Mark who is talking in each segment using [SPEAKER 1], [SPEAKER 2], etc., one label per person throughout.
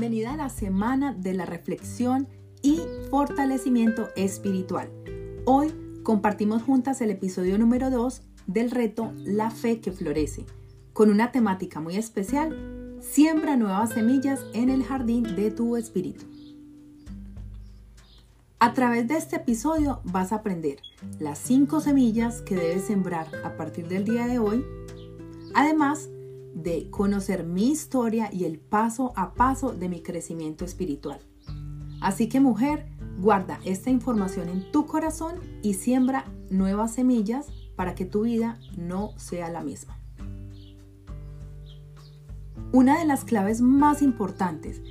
[SPEAKER 1] Bienvenida a la semana de la reflexión y fortalecimiento espiritual. Hoy compartimos juntas el episodio número 2 del reto La fe que florece, con una temática muy especial, siembra nuevas semillas en el jardín de tu espíritu. A través de este episodio vas a aprender las 5 semillas que debes sembrar a partir del día de hoy. Además, de conocer mi historia y el paso a paso de mi crecimiento espiritual. Así que mujer, guarda esta información en tu corazón y siembra nuevas semillas para que tu vida no sea la misma. Una de las claves más importantes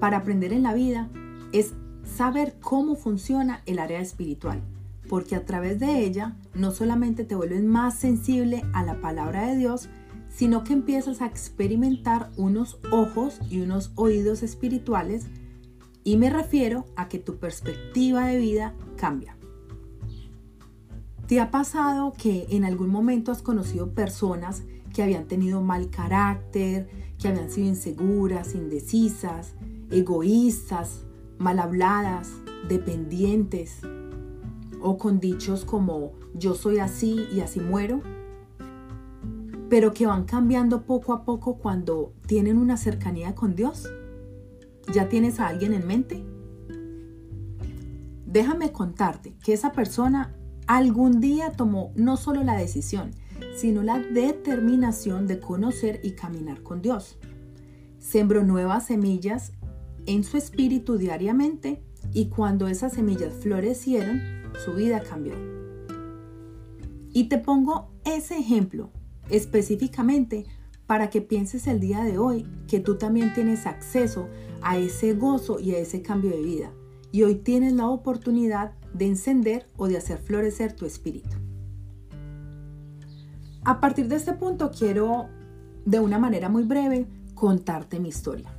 [SPEAKER 1] para aprender en la vida es saber cómo funciona el área espiritual, porque a través de ella no solamente te vuelves más sensible a la palabra de Dios, sino que empiezas a experimentar unos ojos y unos oídos espirituales y me refiero a que tu perspectiva de vida cambia. ¿Te ha pasado que en algún momento has conocido personas que habían tenido mal carácter, que habían sido inseguras, indecisas, egoístas, mal habladas, dependientes o con dichos como yo soy así y así muero? Pero que van cambiando poco a poco cuando tienen una cercanía con Dios. ¿Ya tienes a alguien en mente? Déjame contarte que esa persona algún día tomó no solo la decisión, sino la determinación de conocer y caminar con Dios. Sembró nuevas semillas en su espíritu diariamente y cuando esas semillas florecieron, su vida cambió. Y te pongo ese ejemplo específicamente para que pienses el día de hoy que tú también tienes acceso a ese gozo y a ese cambio de vida. Y hoy tienes la oportunidad de encender o de hacer florecer tu espíritu. A partir de este punto quiero, de una manera muy breve, contarte mi historia.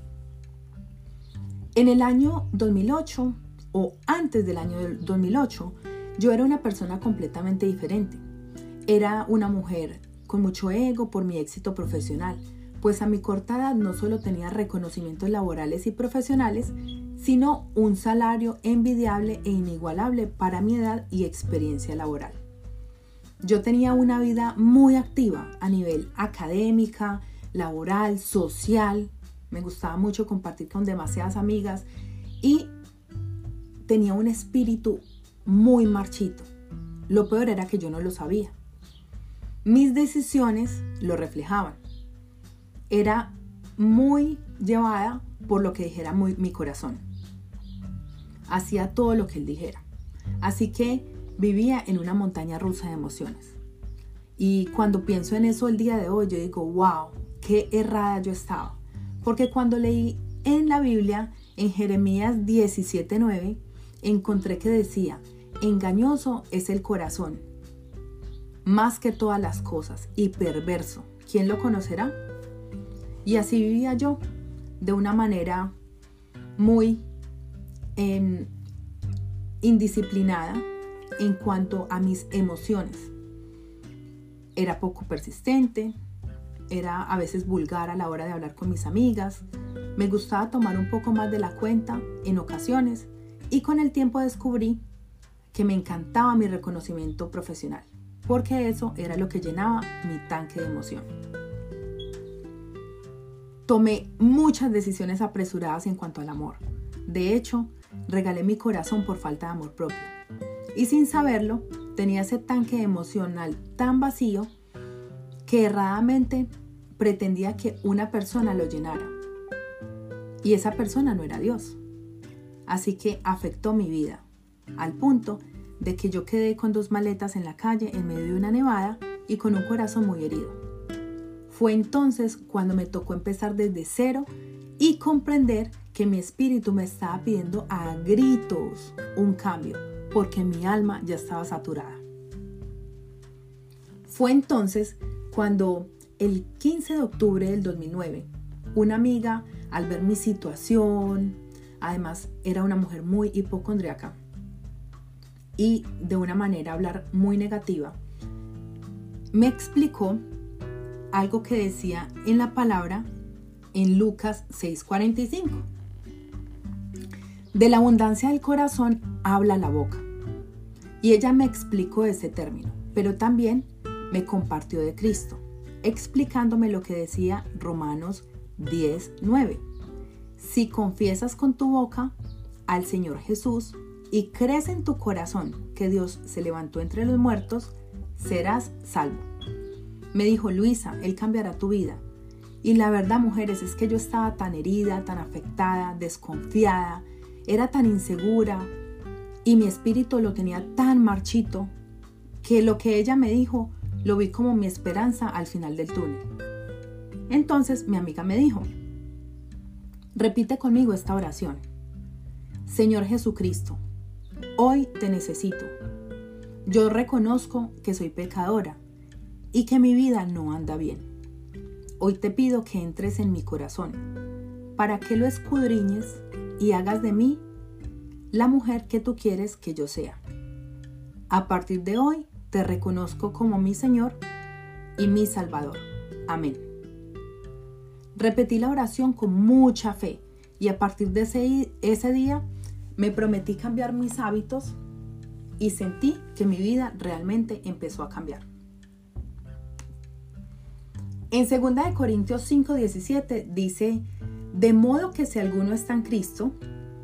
[SPEAKER 1] En el año 2008 o antes del año 2008, yo era una persona completamente diferente. Era una mujer con mucho ego por mi éxito profesional, pues a mi corta edad no solo tenía reconocimientos laborales y profesionales, sino un salario envidiable e inigualable para mi edad y experiencia laboral. Yo tenía una vida muy activa a nivel académica, laboral, social. Me gustaba mucho compartir con demasiadas amigas y tenía un espíritu muy marchito. Lo peor era que yo no lo sabía. Mis decisiones lo reflejaban. Era muy llevada por lo que dijera mi corazón. Hacía todo lo que él dijera. Así que vivía en una montaña rusa de emociones. Y cuando pienso en eso el día de hoy, yo digo, wow, qué errada yo estaba. Porque cuando leí en la Biblia, en Jeremías 17:9, encontré que decía, engañoso es el corazón más que todas las cosas y perverso. ¿Quién lo conocerá? Y así vivía yo, de una manera muy indisciplinada en cuanto a mis emociones. Era poco persistente, era a veces vulgar a la hora de hablar con mis amigas, me gustaba tomar un poco más de la cuenta en ocasiones y con el tiempo descubrí que me encantaba mi reconocimiento profesional porque eso era lo que llenaba mi tanque de emoción. Tomé muchas decisiones apresuradas en cuanto al amor. De hecho, regalé mi corazón por falta de amor propio. Y sin saberlo, tenía ese tanque emocional tan vacío que erradamente pretendía que una persona lo llenara. Y esa persona no era Dios. Así que afectó mi vida, al punto de que yo quedé con dos maletas en la calle en medio de una nevada y con un corazón muy herido. Fue entonces cuando me tocó empezar desde cero y comprender que mi espíritu me estaba pidiendo a gritos un cambio, porque mi alma ya estaba saturada. Fue entonces cuando el 15 de octubre del 2009, una amiga, al ver mi situación, además era una mujer muy hipocondriaca, y de una manera hablar muy negativa, me explicó algo que decía en la palabra en Lucas 6:45. De la abundancia del corazón habla la boca. Y ella me explicó ese término, pero también me compartió de Cristo, explicándome lo que decía Romanos 10, 9. Si confiesas con tu boca al Señor Jesús y crees en tu corazón que Dios se levantó entre los muertos, serás salvo. Me dijo Luisa, Él cambiará tu vida. Y la verdad, mujeres, es que yo estaba tan herida, tan afectada, desconfiada, era tan insegura y mi espíritu lo tenía tan marchito que lo que ella me dijo lo vi como mi esperanza al final del túnel. Entonces mi amiga me dijo, repite conmigo esta oración. Señor Jesucristo, hoy te necesito. Yo reconozco que soy pecadora y que mi vida no anda bien. Hoy te pido que entres en mi corazón para que lo escudriñes y hagas de mí la mujer que tú quieres que yo sea. A partir de hoy te reconozco como mi Señor y mi Salvador. Amén. Repetí la oración con mucha fe y a partir de ese, ese día me prometí cambiar mis hábitos y sentí que mi vida realmente empezó a cambiar. En 2 Corintios 5:17 dice, de modo que si alguno está en Cristo,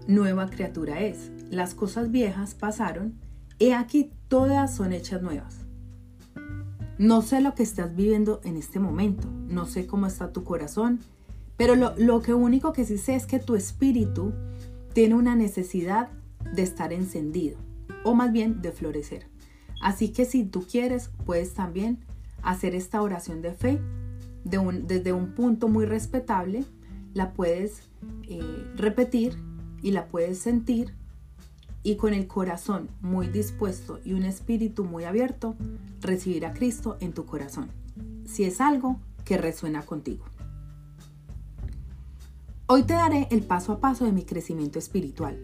[SPEAKER 1] nueva criatura es. Las cosas viejas pasaron, y aquí todas son hechas nuevas. No sé lo que estás viviendo en este momento, no sé cómo está tu corazón, pero lo, lo que único que sí sé es que tu espíritu tiene una necesidad de estar encendido, o más bien de florecer. Así que si tú quieres, puedes también hacer esta oración de fe desde un punto muy respetable la puedes eh, repetir y la puedes sentir y con el corazón muy dispuesto y un espíritu muy abierto, recibir a Cristo en tu corazón, si es algo que resuena contigo. Hoy te daré el paso a paso de mi crecimiento espiritual.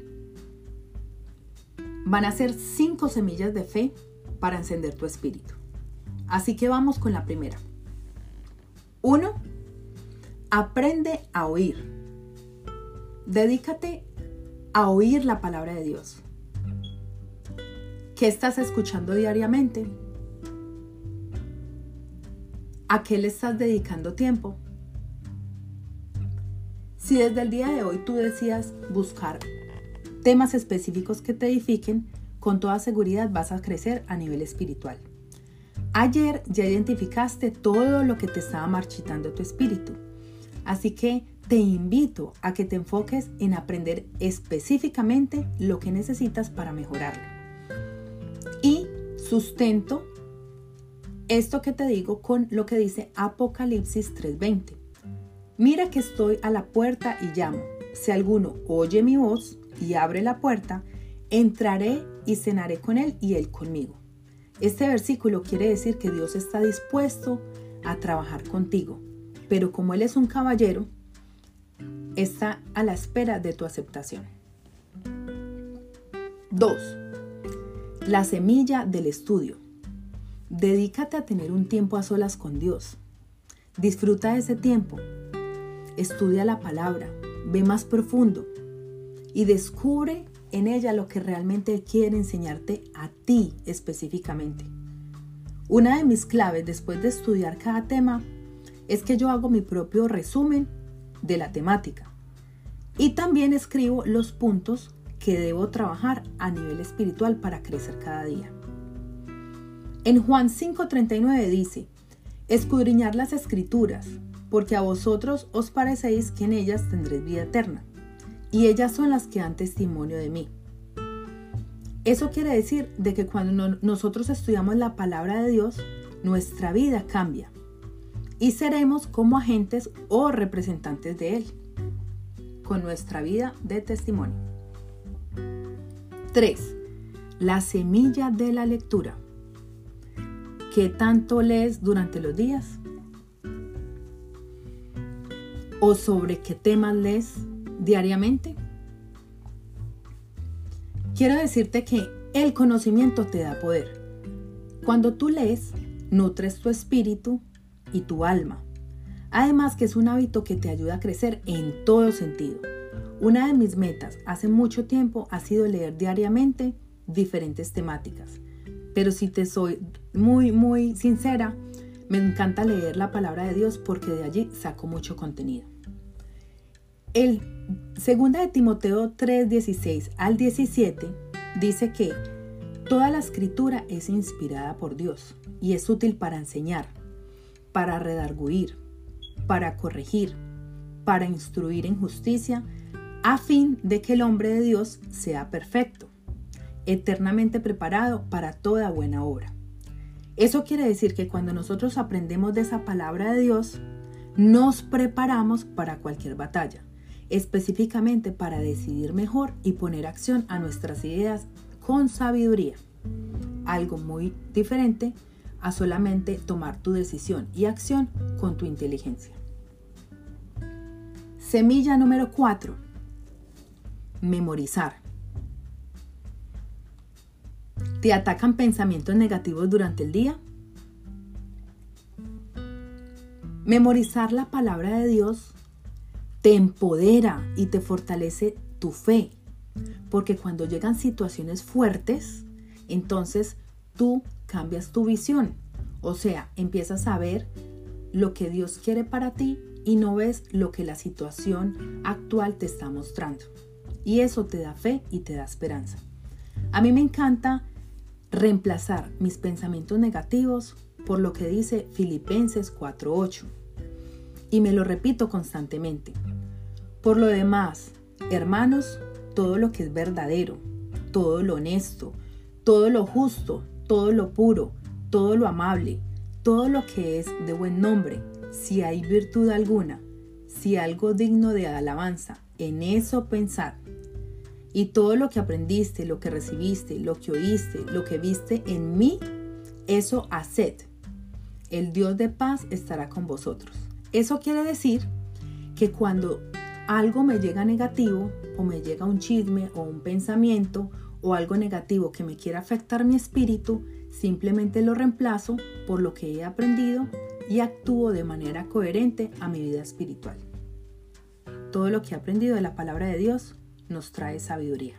[SPEAKER 1] Van a ser cinco semillas de fe para encender tu espíritu. Así que vamos con la primera. Uno, Aprende a oír. Dedícate a oír la palabra de Dios. ¿Qué estás escuchando diariamente? ¿A qué le estás dedicando tiempo? Si desde el día de hoy tú decías buscar temas específicos que te edifiquen, con toda seguridad vas a crecer a nivel espiritual. Ayer ya identificaste todo lo que te estaba marchitando tu espíritu. Así que te invito a que te enfoques en aprender específicamente lo que necesitas para mejorarlo. Y sustento esto que te digo con lo que dice Apocalipsis 3:20. Mira que estoy a la puerta y llamo. Si alguno oye mi voz y abre la puerta, entraré y cenaré con él y él conmigo. Este versículo quiere decir que Dios está dispuesto a trabajar contigo, pero como Él es un caballero, está a la espera de tu aceptación. 2. La semilla del estudio. Dedícate a tener un tiempo a solas con Dios. Disfruta de ese tiempo. Estudia la palabra, ve más profundo y descubre en ella lo que realmente quiere enseñarte a ti específicamente. Una de mis claves después de estudiar cada tema es que yo hago mi propio resumen de la temática y también escribo los puntos que debo trabajar a nivel espiritual para crecer cada día. En Juan 5:39 dice, escudriñar las escrituras, porque a vosotros os parecéis que en ellas tendréis vida eterna, y ellas son las que dan testimonio de mí. Eso quiere decir de que cuando nosotros estudiamos la palabra de Dios, nuestra vida cambia y seremos como agentes o representantes de Él, con nuestra vida de testimonio. 3. La semilla de la lectura. ¿Qué tanto lees durante los días? ¿O sobre qué temas lees diariamente? Quiero decirte que el conocimiento te da poder. Cuando tú lees, nutres tu espíritu y tu alma. Además que es un hábito que te ayuda a crecer en todo sentido, Una de mis metas hace mucho tiempo ha sido leer diariamente diferentes temáticas. Pero si te soy muy, muy sincera, me encanta leer la palabra de Dios porque de allí saco mucho contenido. El segunda de Timoteo 3:16 al 17 dice que toda la escritura es inspirada por Dios y es útil para enseñar, para redarguir, para corregir, para instruir en justicia, a fin de que el hombre de Dios sea perfecto, eternamente preparado para toda buena obra. Eso quiere decir que cuando nosotros aprendemos de esa palabra de Dios, nos preparamos para cualquier batalla, específicamente para decidir mejor y poner acción a nuestras ideas con sabiduría. Algo muy diferente a solamente tomar tu decisión y acción con tu inteligencia. Semilla número 4. Memorizar. ¿Te atacan pensamientos negativos durante el día? Memorizar la palabra de Dios te empodera y te fortalece tu fe, porque cuando llegan situaciones fuertes, entonces tú cambias tu visión, o sea, empiezas a ver lo que Dios quiere para ti y no ves lo que la situación actual te está mostrando. Y eso te da fe y te da esperanza. A mí me encanta reemplazar mis pensamientos negativos por lo que dice Filipenses 4.8. Y me lo repito constantemente. Por lo demás, hermanos, todo lo que es verdadero, todo lo honesto, todo lo justo, todo lo puro, todo lo amable, todo lo que es de buen nombre, si hay virtud alguna, si algo digno de alabanza, en eso pensar. Y todo lo que aprendiste, lo que recibiste, lo que oíste, lo que viste en mí, eso haced. El Dios de paz estará con vosotros. Eso quiere decir que cuando algo me llega negativo o me llega un chisme o un pensamiento o algo negativo que me quiera afectar mi espíritu, simplemente lo reemplazo por lo que he aprendido y actúo de manera coherente a mi vida espiritual. Todo lo que he aprendido de la palabra de Dios nos trae sabiduría.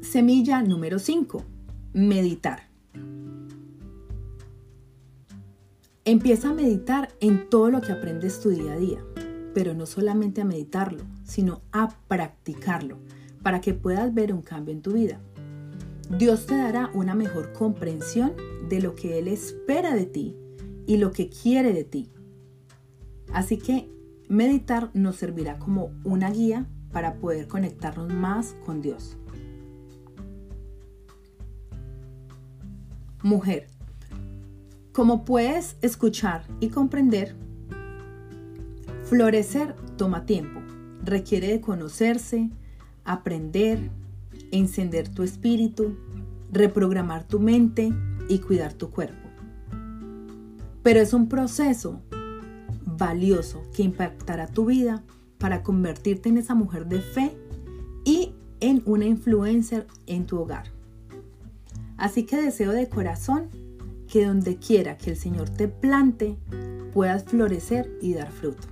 [SPEAKER 1] Semilla número 5. Meditar. Empieza a meditar en todo lo que aprendes tu día a día, pero no solamente a meditarlo, sino a practicarlo, para que puedas ver un cambio en tu vida. Dios te dará una mejor comprensión de lo que Él espera de ti y lo que quiere de ti. Así que Meditar nos servirá como una guía para poder conectarnos más con Dios. Mujer, como puedes escuchar y comprender, florecer toma tiempo, requiere de conocerse, aprender, encender tu espíritu, reprogramar tu mente y cuidar tu cuerpo. Pero es un proceso valioso que impactará tu vida para convertirte en esa mujer de fe y en una influencer en tu hogar. Así que deseo de corazón que donde quiera que el Señor te plante, puedas florecer y dar fruto.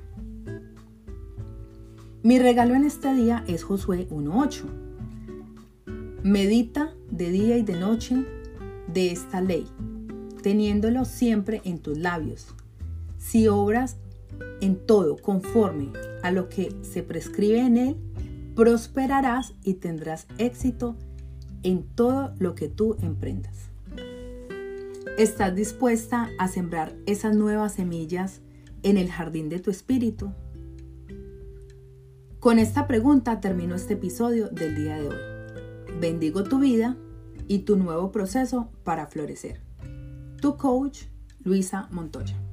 [SPEAKER 1] Mi regalo en este día es Josué 1.8. Medita de día y de noche de esta ley, teniéndolo siempre en tus labios. Si obras en todo conforme a lo que se prescribe en él, prosperarás y tendrás éxito en todo lo que tú emprendas. ¿Estás dispuesta a sembrar esas nuevas semillas en el jardín de tu espíritu? Con esta pregunta termino este episodio del día de hoy. Bendigo tu vida y tu nuevo proceso para florecer. Tu coach, Luisa Montoya.